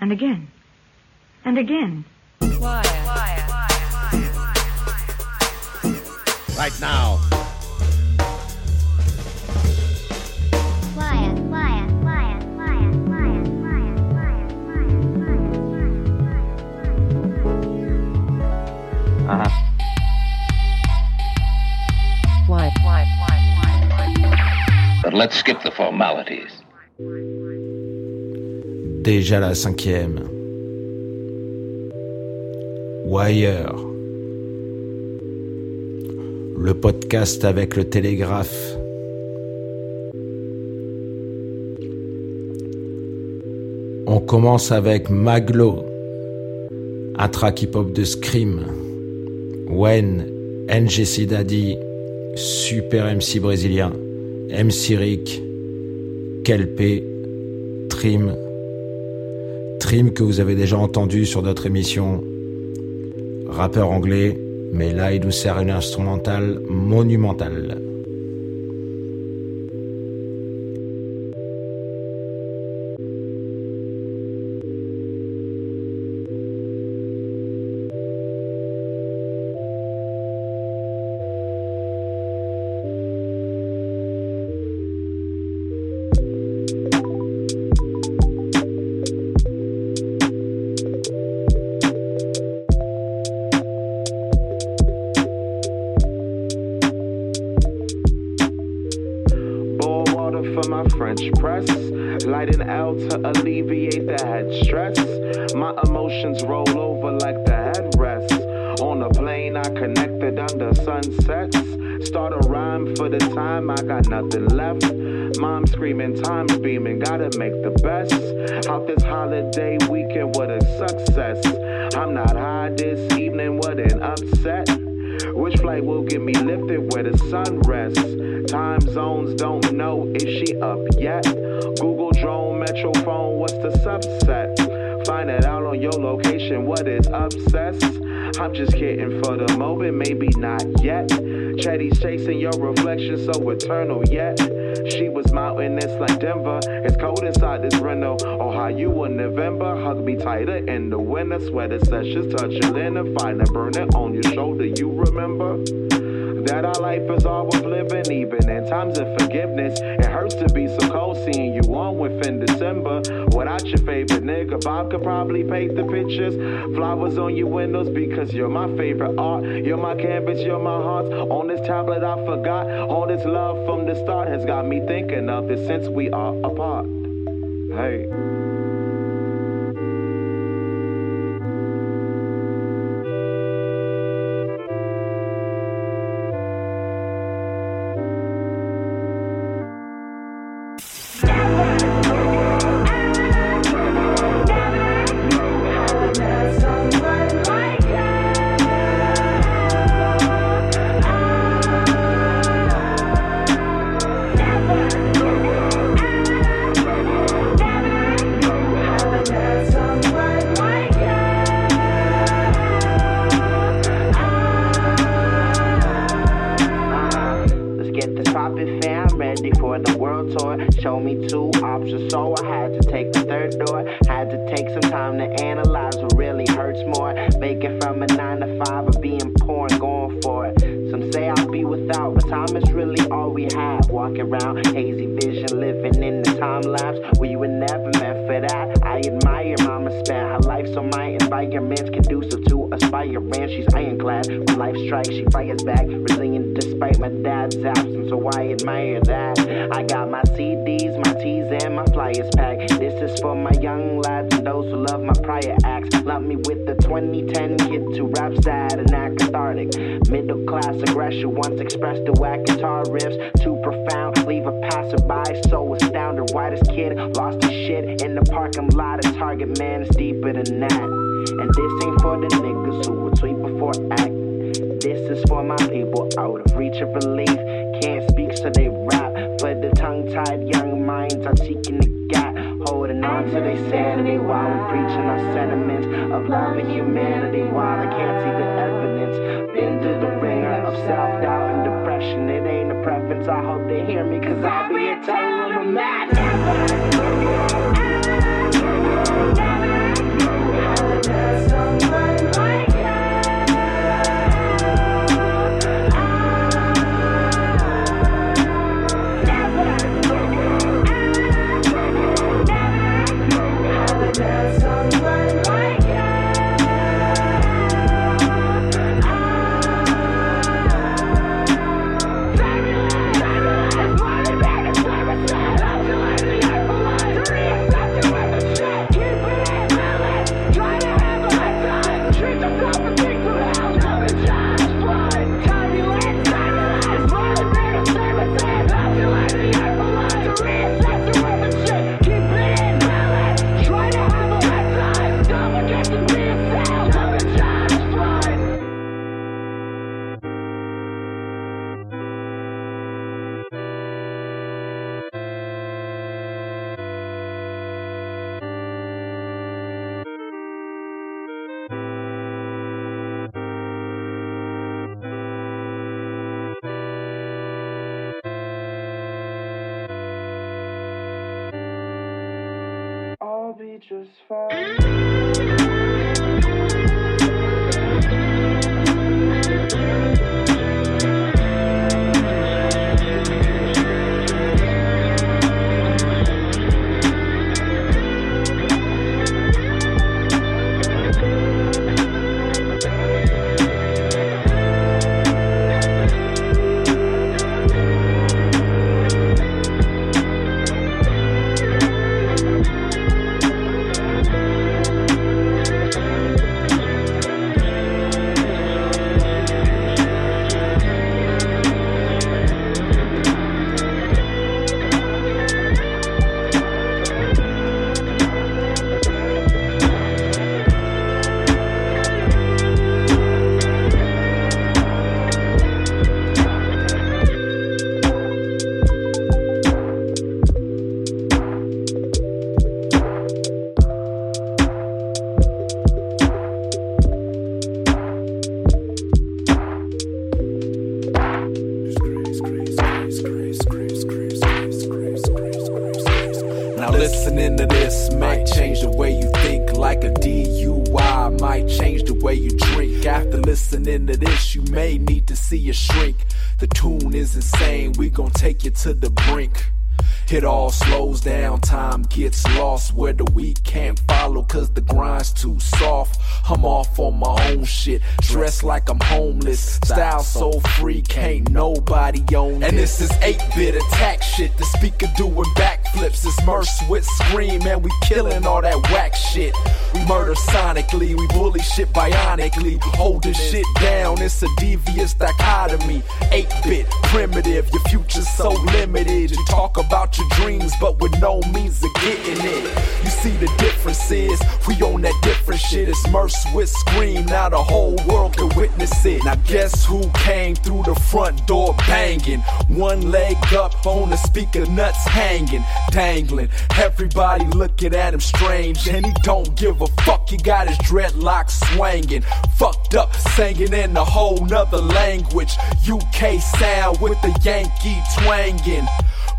And again. And again. Why? Right now. Uh-huh. Why? Why? Why? Why? But let's skip the formalities. Déjà la cinquième. Wire. Le podcast avec le télégraphe. On commence avec Maglo, un track hip-hop de Scream. Wen, NGC Daddy, Super MC brésilien, MC Rick, Kelpe, Trim, Que vous avez déjà entendu sur d'autres émissions, rappeur anglais, mais là il nous sert une instrumentale monumentale. A burner on your shoulder. You remember? That our life is all worth living, even in times of forgiveness. It hurts to be so cold seeing you on within December. Without your favorite nigga, Bob could probably paint the pictures. Flowers on your windows because you're my favorite art. You're my canvas, you're my heart. On this tablet, I forgot. All this love from the start has got me thinking of this since we are apart. Hey. Living in the time lapse. We were never meant for that. I admire mama spent her life so my environment's conducive to aspiring. She's ironclad. When life strikes, she fires back. Resilient despite my dad's absence, so I admire that. I got my CDs, my T's, and my flyers packed. This is for my young lads and those who love my prior acts. Love me with the 2010 kid who raps sad and act cathartic. Middle class aggression once expressed to whack guitar riffs. Too profound, leave a passerby so astounded. Why this kid lost his shit in the parking lot of Target, man, it's deeper than that. And this ain't for the niggas who would tweet before act. This is for my people out of reach of relief. Can't speak, so they rap. For the tongue tied young minds are seeking the gap. Holding on to their sanity while we're preaching our sentiments of love and humanity. While I can't see the evidence, been through the ringer of self doubt and depression. It ain't a preference. I hope they hear me, cause I'll be a total mad. Nobody own it. And this is 8-bit attack shit, the speaker doing backflips. It's Merce with scream and we killing all that whack shit. We murder sonically, we bully shit bionically. Holding shit down, it's a devious dichotomy. 8-bit, primitive, your future's so limited. You talk about your dreams, but with no means of getting it. You see the difference is, we own that different shit. It's Merce with scream, now the whole world can witness it. Now guess who came through the front door banging? One leg up on the speaker, nuts hanging, dangling. Everybody looking at him strange, and he don't give a fuck. He got his dreadlocks swanging, fucked up, singing in a whole nother language. UK sound with the Yankee twanging.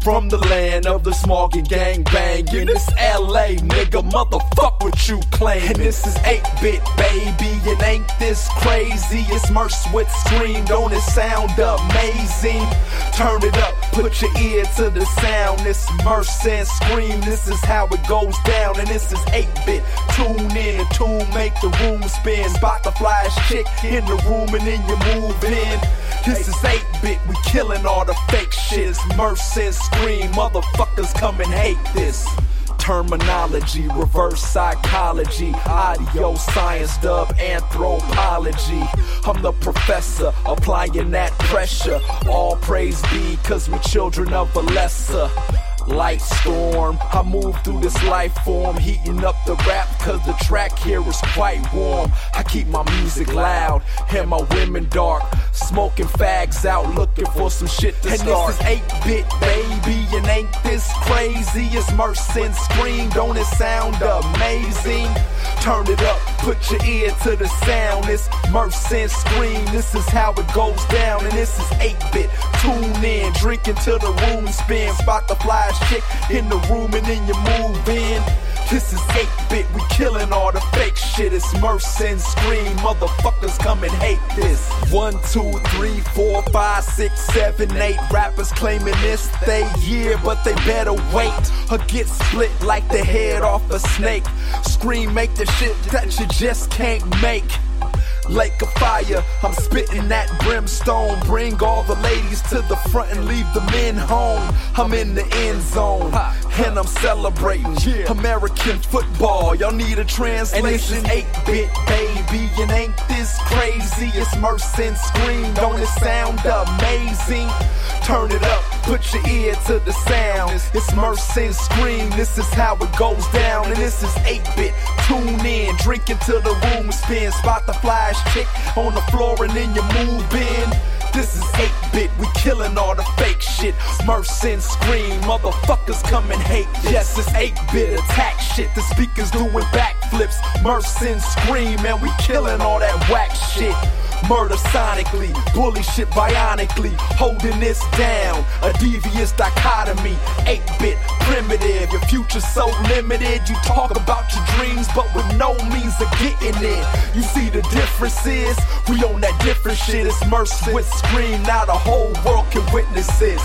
From the land of the smog and gang banging. It's LA, nigga, motherfuck what you claim. And this is 8-bit, baby, and ain't this crazy? It's Merce with scream, don't it sound amazing? Turn it up, put your ear to the sound. It's Merce and scream, this is how it goes down. And this is 8-bit, tune in, tune make the room spin. Spot the flyest chick in the room and then you move in. This is 8-bit, we killing all the fake shit. It's and scream, motherfuckers come and hate this. Terminology, reverse psychology, audio science, dub anthropology. I'm the professor, applying that pressure. All praise be, cause we're children of a lesser light storm. I move through this life form, heating up the rap cause the track here is quite warm. I keep my music loud and my women dark. Smoking fags out looking for some shit to And start. this is 8-bit baby and ain't this crazy? It's Merce and Scream, don't it sound amazing? Turn it up, put your ear to the sound. It's Merce and Scream, this is how it goes down. And this is 8-bit, tune in, drink until the room spins, Spot the flyest chick in the room and then you move in. This is 8-bit, we killing all the fake shit. It's Merce and Scream, motherfuckers come and hate this. One, two, three, four, five, six, seven, eight rappers claiming this they year, but they better wait or get split like the head off a snake. Scream, make the shit that you just can't make. Lake of fire, I'm spitting that brimstone. Bring all the ladies to the front and leave the men home. I'm in the end zone, and I'm celebrating American football. Y'all need a translation. And this is 8 bit, baby, and ain't this crazy? It's Merce and Scream, don't it sound amazing? Turn it up, put your ear to the sound. It's Merce and Scream, this is how it goes down. And this is 8 bit, tune in, drink until the room spins. Spot the flash chick on the floor and then you move in. This is 8 bit, we killing all the fake shit. Merce and Scream, motherfuckers come and hate. Yes, it's 8 bit attack shit. The speakers doing backflips. Merce and Scream, and we killing all that whack shit. Murder sonically, bully shit bionically, holding this down. A devious dichotomy, 8 bit, primitive. Your future's so limited. You talk about your dreams, but with no means of getting it. You see the difference is, we on that different shit. It's Merce with Scream, now the whole world can witness this.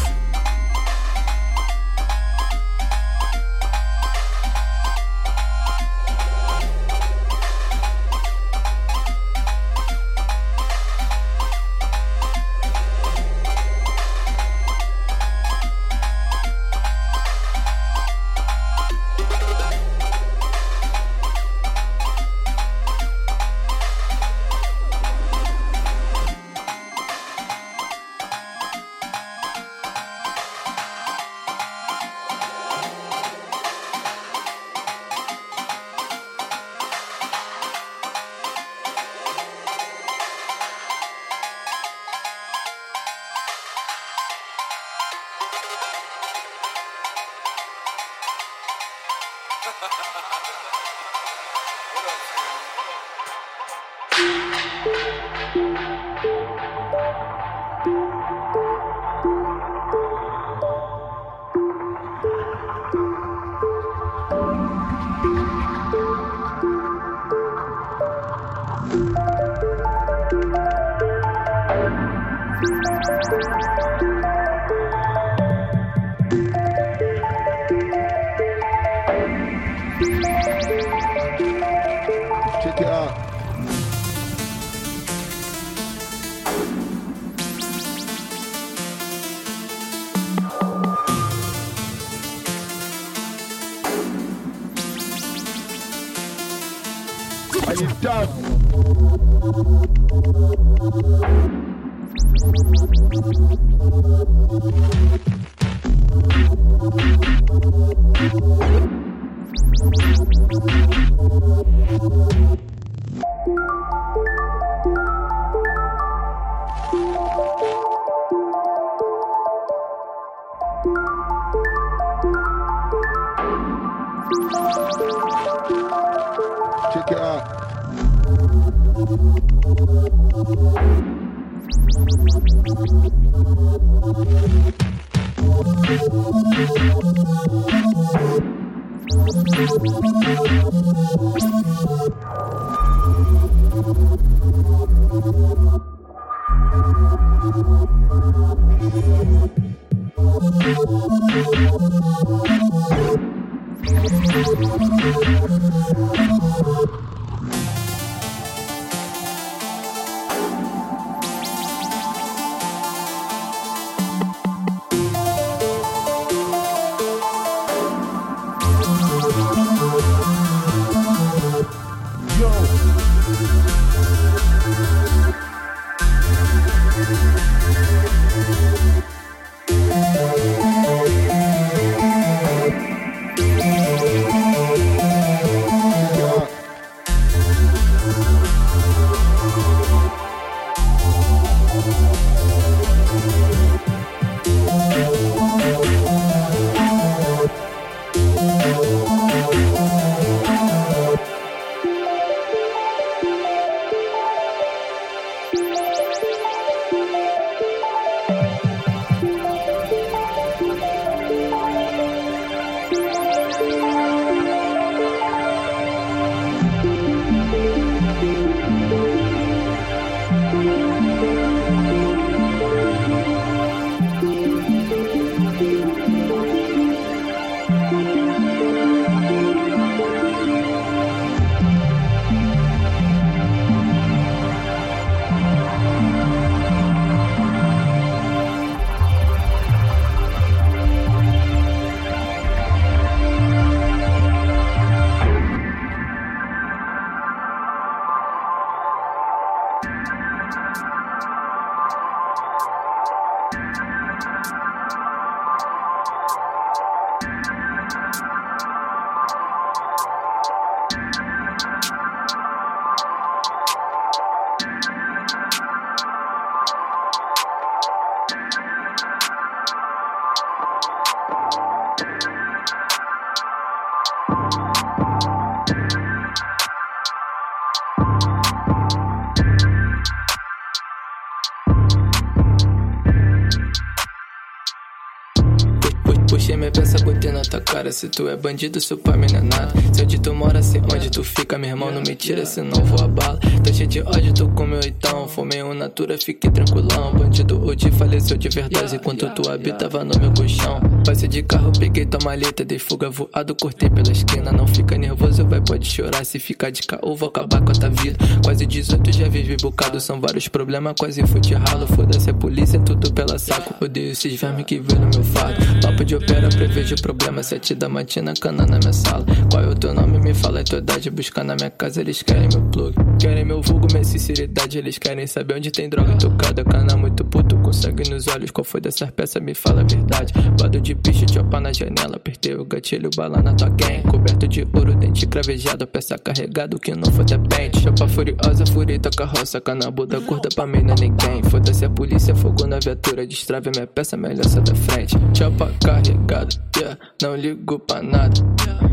Cara. Se tu é bandido, seu pai me não é nada. Se onde tu mora, se onde tu fica, meu irmão, não me tira, senão vou a bala. Tô cheio de ódio, tu comeu então. Fumei um natura, fiquei tranquilão. Bandido hoje faleceu de verdade, enquanto tu habitava no meu colchão. Passei de carro, peguei tua maleta, dei fuga voado, cortei pela esquina. Não fica nervoso, vai, pode chorar. Se ficar de caô, vou acabar com a tua vida. Quase 18, já vivi bocado, são vários problemas, quase fui de ralo. Foda-se a polícia, tudo pela saco. Odeio esses vermes que vê no meu fardo. Papo de opera, prevejo problema. Sete da matina, cana na minha sala. Qual é o teu nome? Me fala a tua idade. Buscar na minha casa, eles querem meu plug. Querem meu vulgo, minha sinceridade. Eles querem saber onde tem droga tocada. Cana muito puto, com sangue nos olhos. Qual foi dessas peças? Me fala a verdade. Bado de bicho, chopa na janela. Apertei o gatilho, bala na tua gang. Coberto de ouro, dente cravejado. Peça carregado que não foi depende. Chopa furiosa, furita carroça. Cana Buda gorda pra mim não é ninguém. Foda-se a polícia, fogo na viatura. Destrave minha peça, melhor sai da frente. Chopa carregado, yeah. Não ligo pra nada.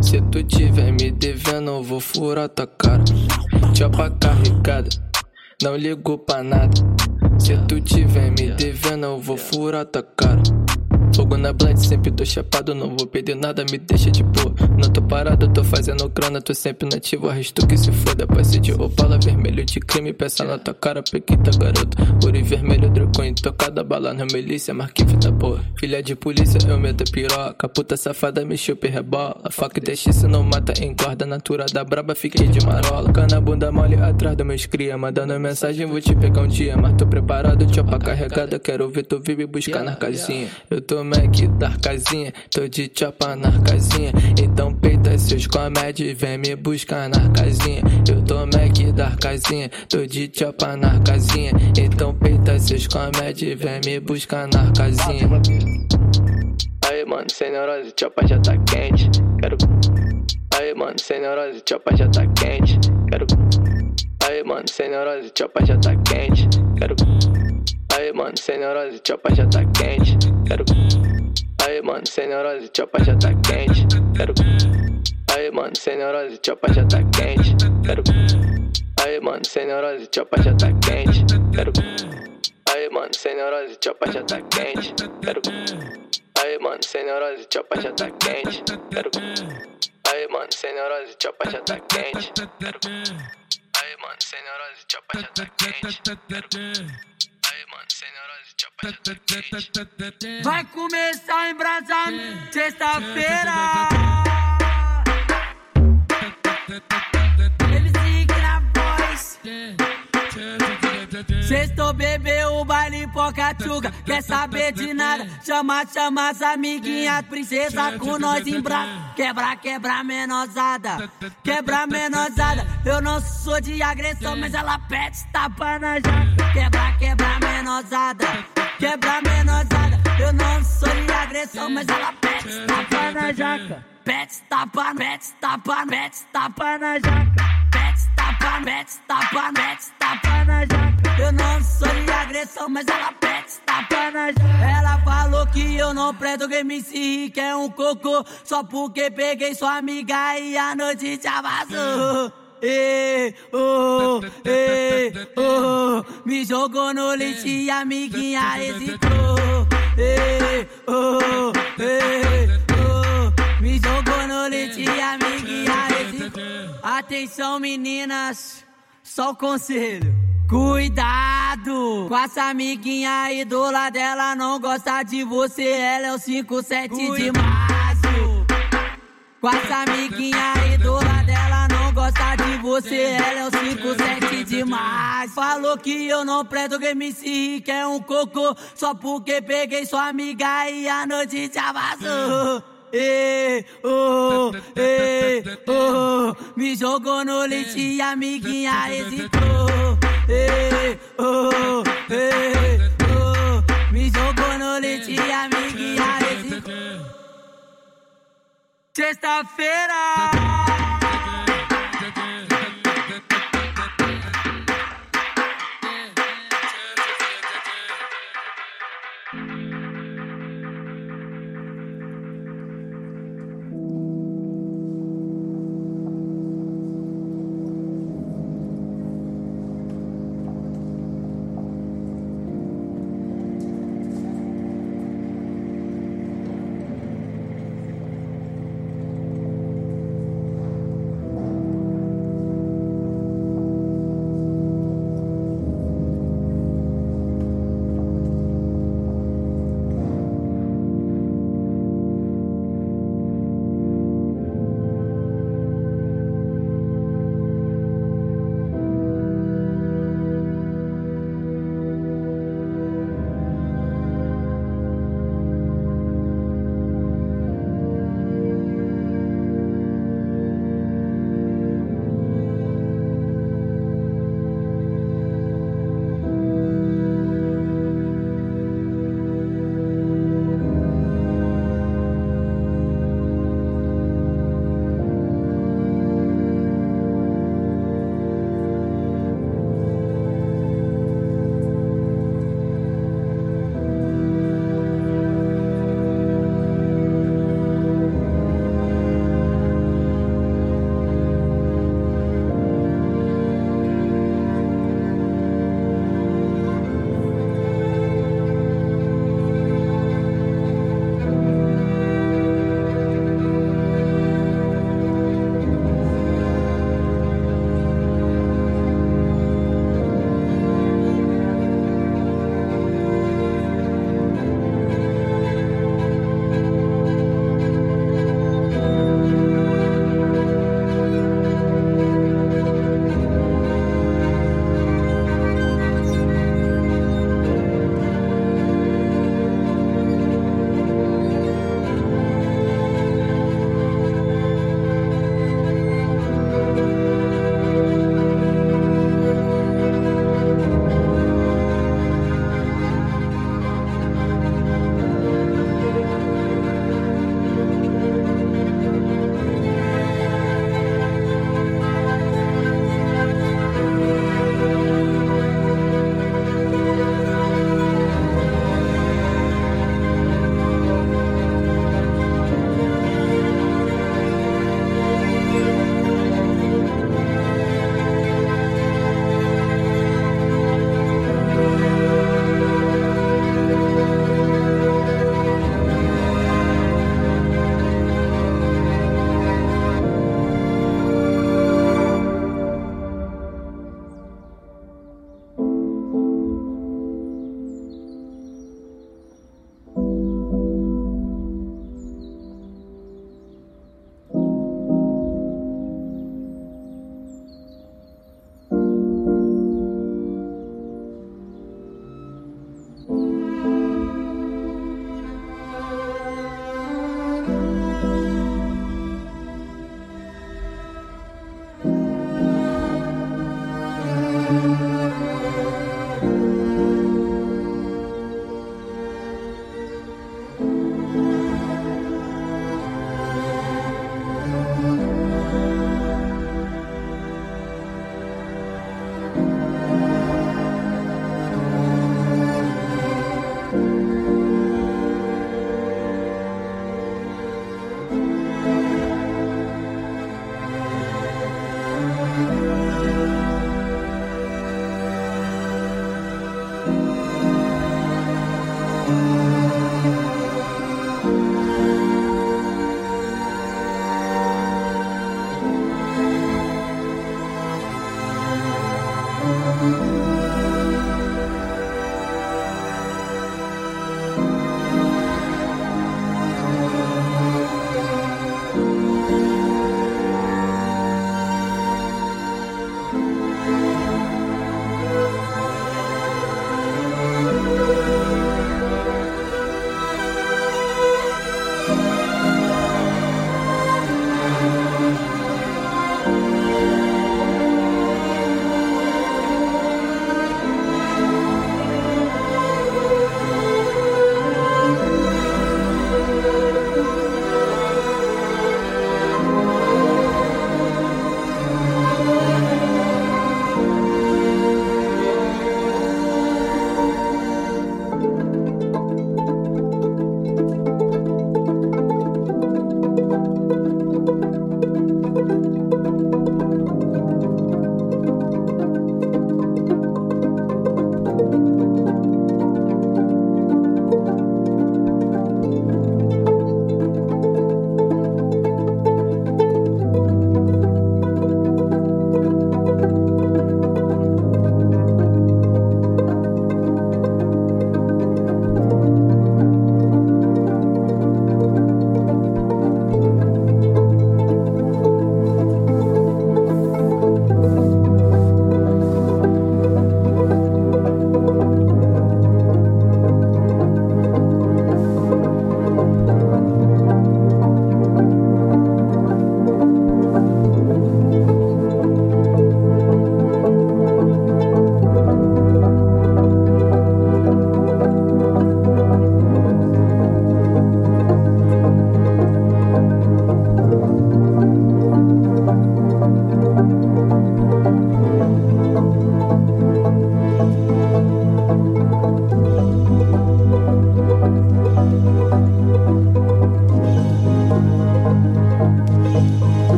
Se tu tiver me devendo, eu vou furar tua cara. Chopa carregada, não ligo pra nada. Se tu tiver me devendo, eu vou furar tua cara. Fogo na blind, sempre tô chapado, não vou perder nada, me deixa de boa. Não tô parado, tô fazendo grana, tô sempre nativo, arresto que se foda. Passe de opala, vermelho de crime, peça na tua cara, pequita garoto. Ouro e vermelho, dracon, tocada bala na milícia, marquinho da boa. Filha de polícia, eu meto piroca, puta safada, me chupa e rebola. Faca e deixa se não mata, engorda, natura da braba, fiquei de marola. Cana bunda mole atrás dos meus cria, mandando mensagem, vou te pegar um dia, mas tô preparado, chopa carregada, quero ver tu vive buscar na casinha. Eu tô Mac da casinha, tô de chopa na casinha. Então peita seus comédios, vem me buscar na casinha. Eu tô Mac da casinha, tô de chopa na casinha. Então peita seus comédios, vem me buscar na casinha. Aí, mano, sem neurose, chopa já tá quente. Quero. Aí, mano, sem neurose, chopa já tá quente. Quero. Aí, mano, sem neurose, chopa já tá quente. Quero. Aí, mano, sem neurose, chopa já tá quente. Quero. Aí, mano, sem neurose, chopa já tá quente. Quero. Aí, mano, sem neurose, chopa já tá quente. Quero. Aí, mano, sem neurose, chopa já tá quente. Quero. Aí, mano, sem neurose, chopa já tá quente. Quero. Aí, mano, sem neurose, chopa já tá quente. Quero. Aí, mano, sem neurose, chopa já tá quente. Quero. Aí, mano, sem neurose, chopa já tá quente. Quero. Aí, mano, sem neurose, Vai começar em embrasamento sexta-feira. Ele se na voz. Sextou bebeu baile pocatuga, quer saber de nada? Chama, chama as amiguinhas, princesa com nós em braço. Quebra, quebra menosada, quebra menosada. Eu não sou de agressão, mas ela pede tapa na jaca. Quebra, quebra menosada, quebra menosada. Eu não sou de agressão, mas ela pede tapa na jaca. Pede tapa, pede tapa, pede tapa na jaca. Pede tapa, pede tapa, na jaca. Eu não sou de agressão, mas ela pede tapa na jaca. Ela falou que eu não presto que me que é um cocô. Só porque peguei sua amiga e a noite já vazou. Ei, oh, ei, oh, me jogou no lixo e a amiguinha hesitou. Ei, oh, ei, oh, me jogou no lixo e a amiguinha hesitou. Atenção, meninas, só o conselho. Cuidado com essa amiguinha aí do lado dela não gosta de você, ela é o 57 de março. Com essa amiguinha aí do lado dela não gosta de você, ela é o 57 de março. Falou que eu não presto que me se que é um cocô, só porque peguei sua amiga e a noite já vazou. Ei, oh, ei, oh, me jogou no lixo e eh. a amiguinha hesitou. Ei, oh, ei, oh, me jogou no lixo e a amiguinha hesitou. Sexta-feira.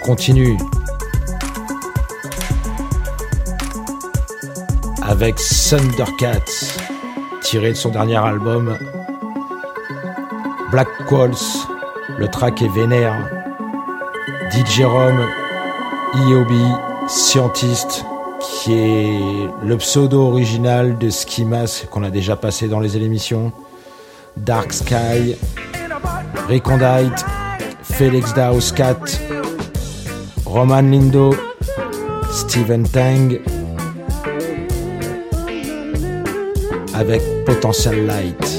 On continue. Avec Thundercats, tiré de son dernier album Black Qualls. Le track est vénère. DJ Rome, IOB, Scientist, qui est le pseudo original de Skimas qu'on a déjà passé dans les émissions. Dark Sky, Recondite, Felix Daus Cat, Roman Lindo, Steven Tang, avec Potential Light.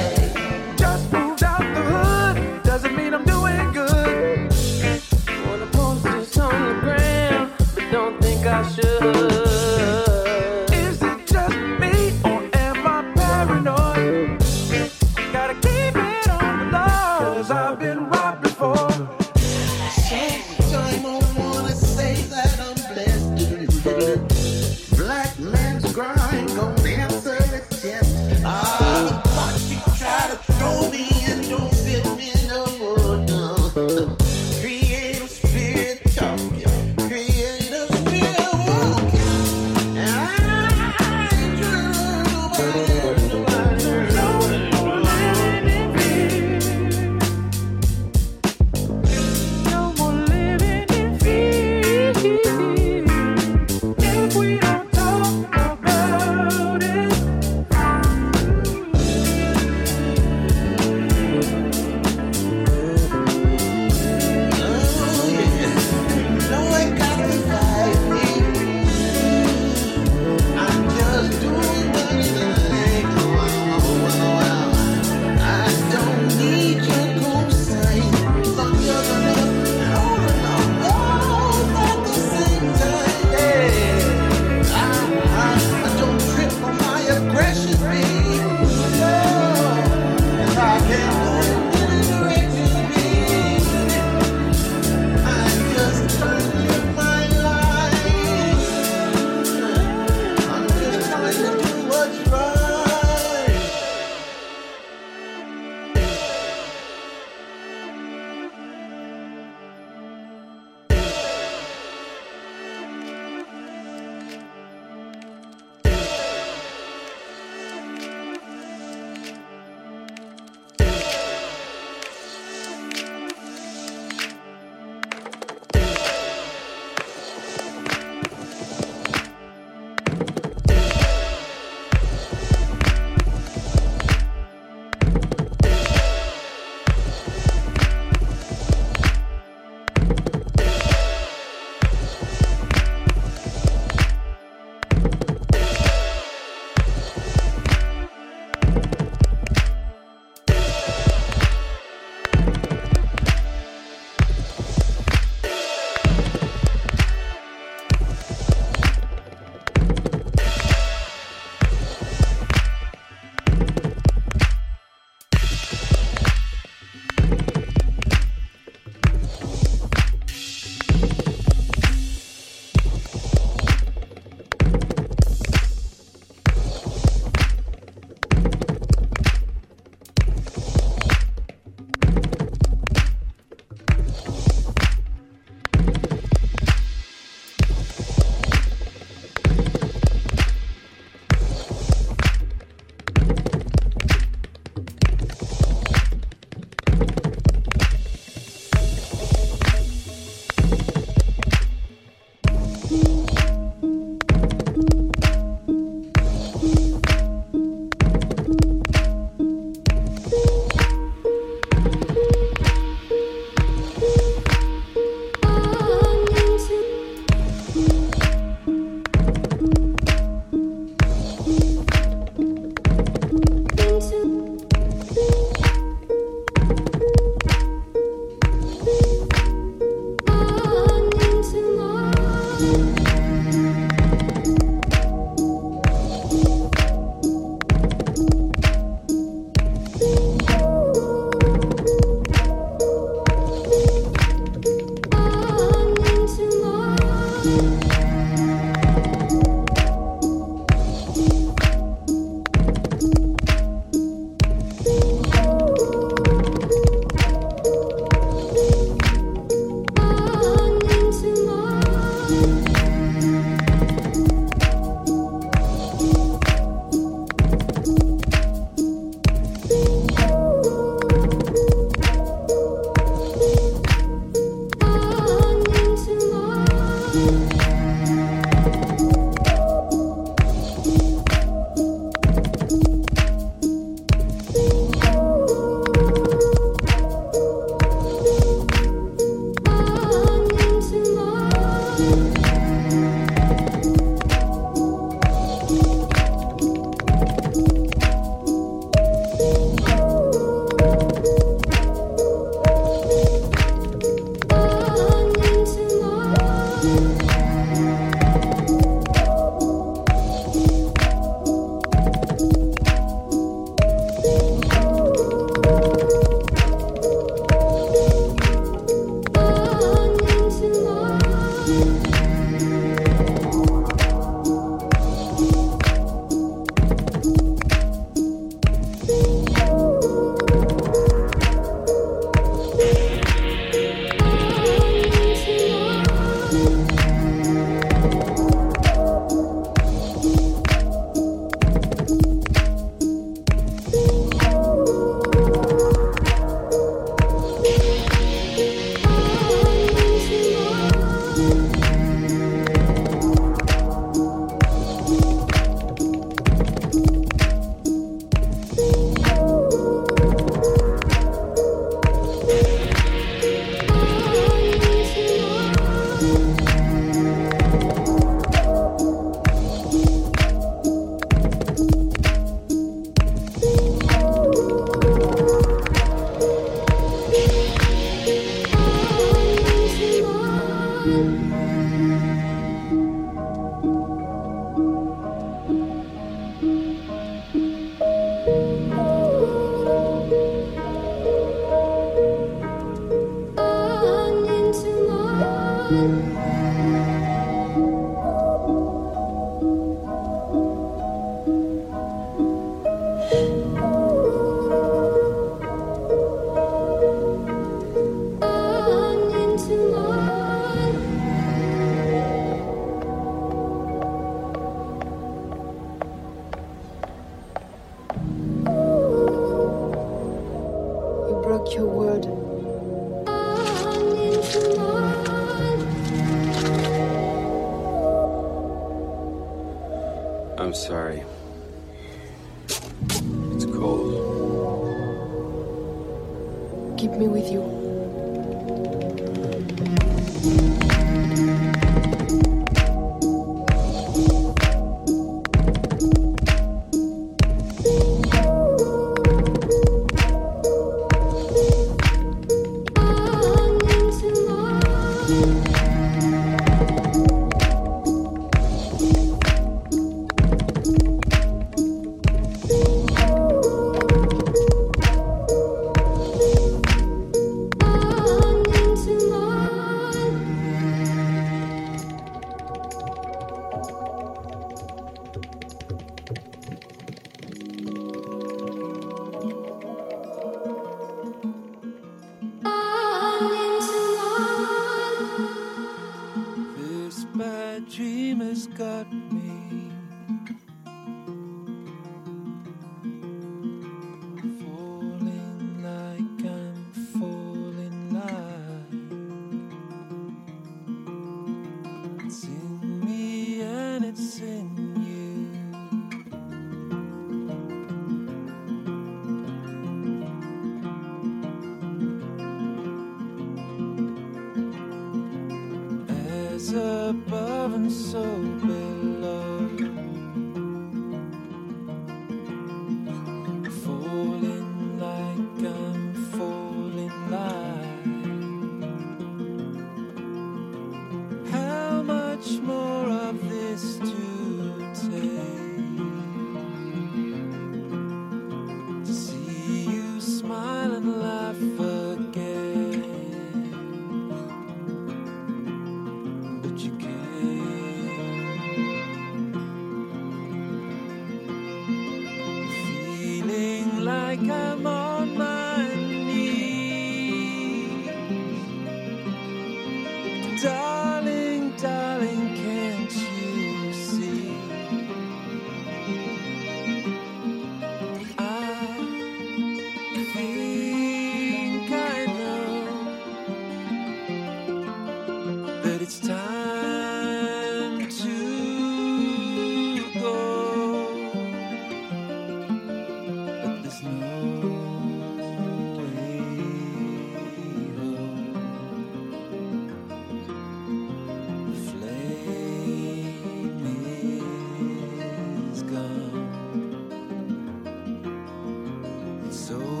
So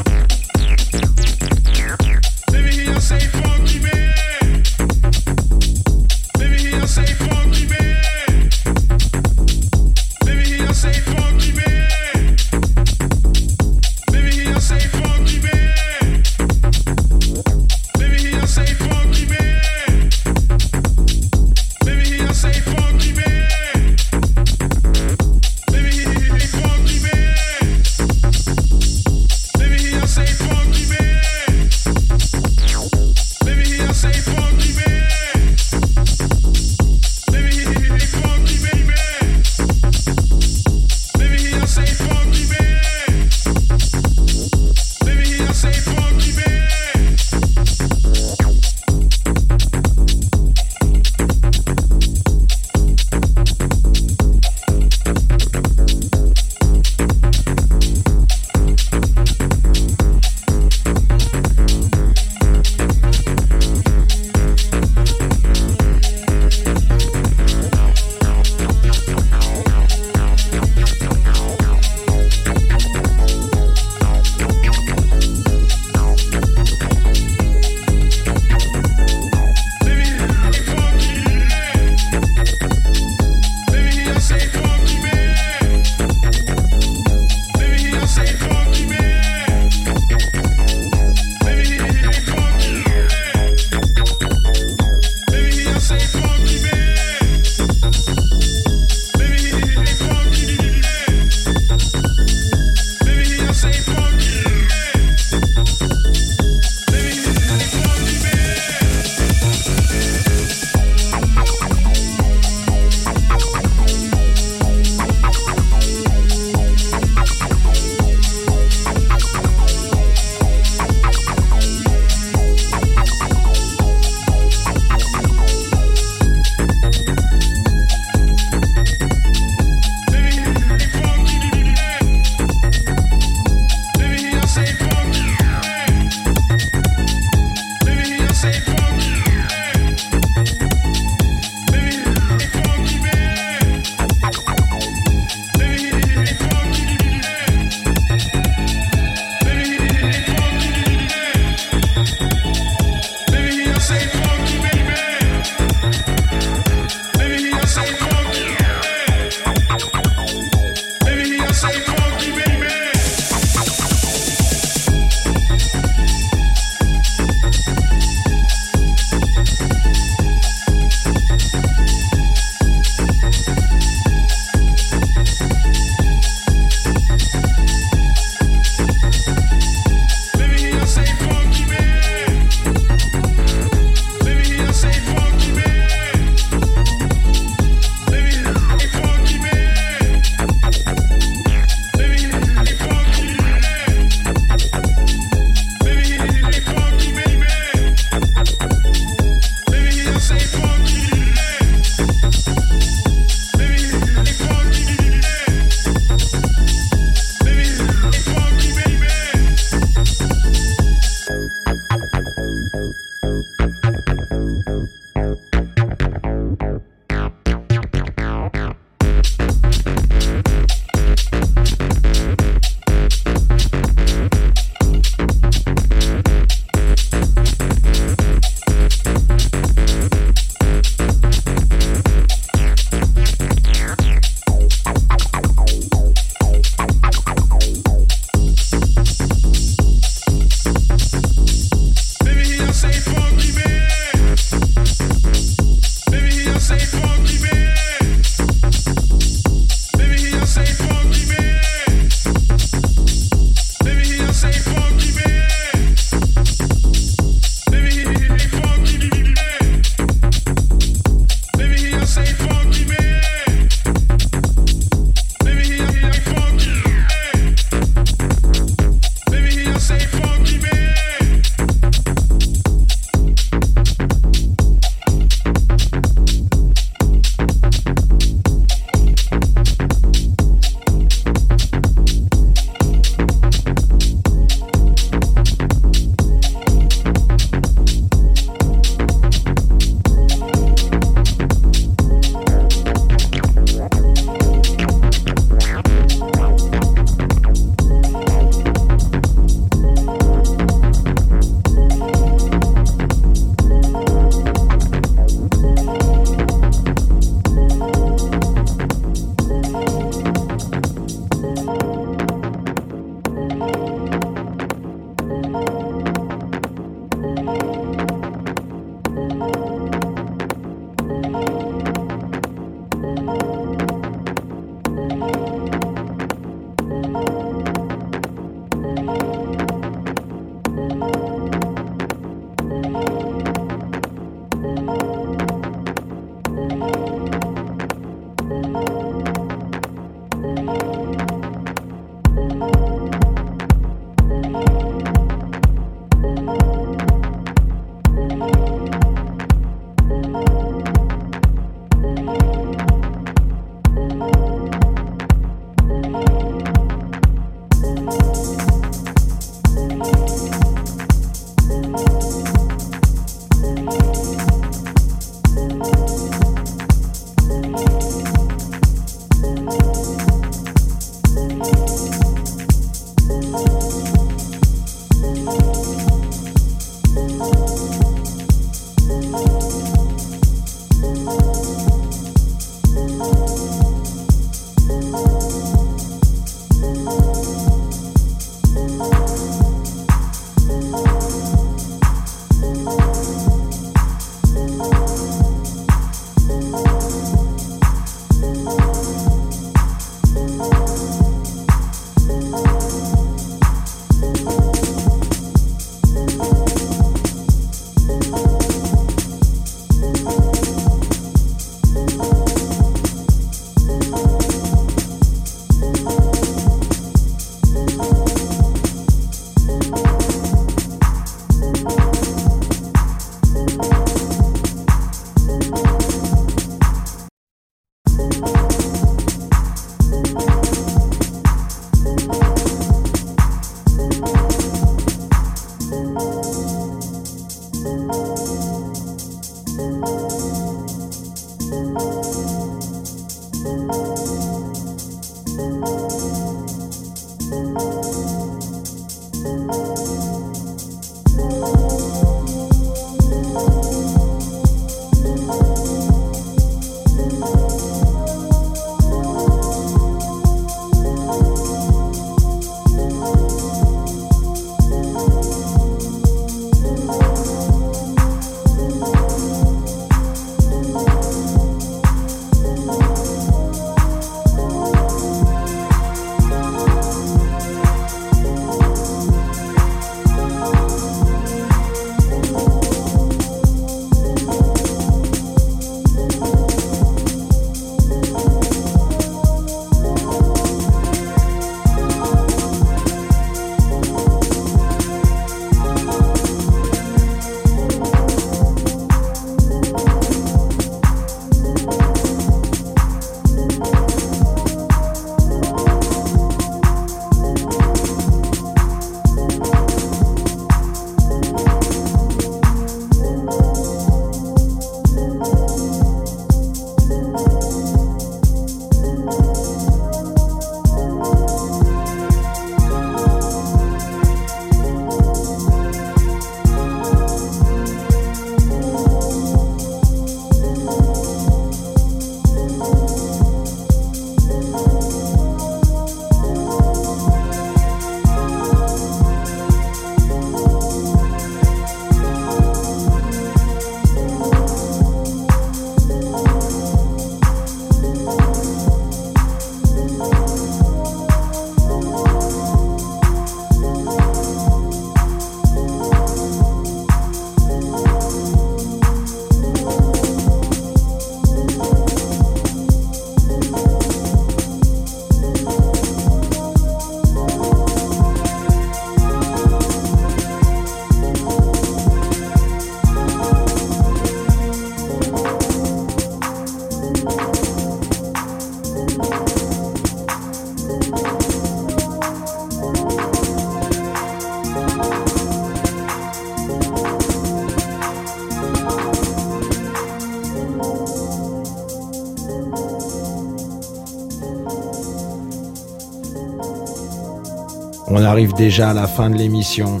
arrive déjà à la fin de l'émission.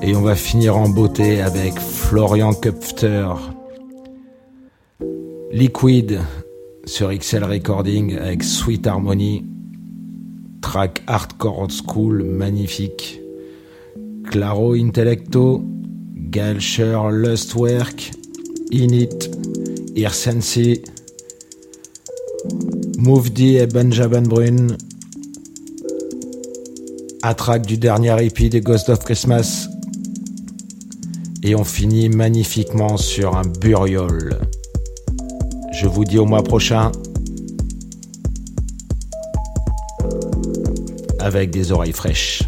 Et on va finir en beauté avec Florian Köpfter. Liquid sur XL Recording avec Sweet Harmony. Track hardcore old school magnifique. Claro Intellecto. Gael Scher Lustwerk. Init. Irsensi. Mouvdi et Benjamin Brun. Un track du dernier EP des Ghost of Christmas. Et on finit magnifiquement sur un buriol. Je vous dis au mois prochain. Avec des oreilles fraîches.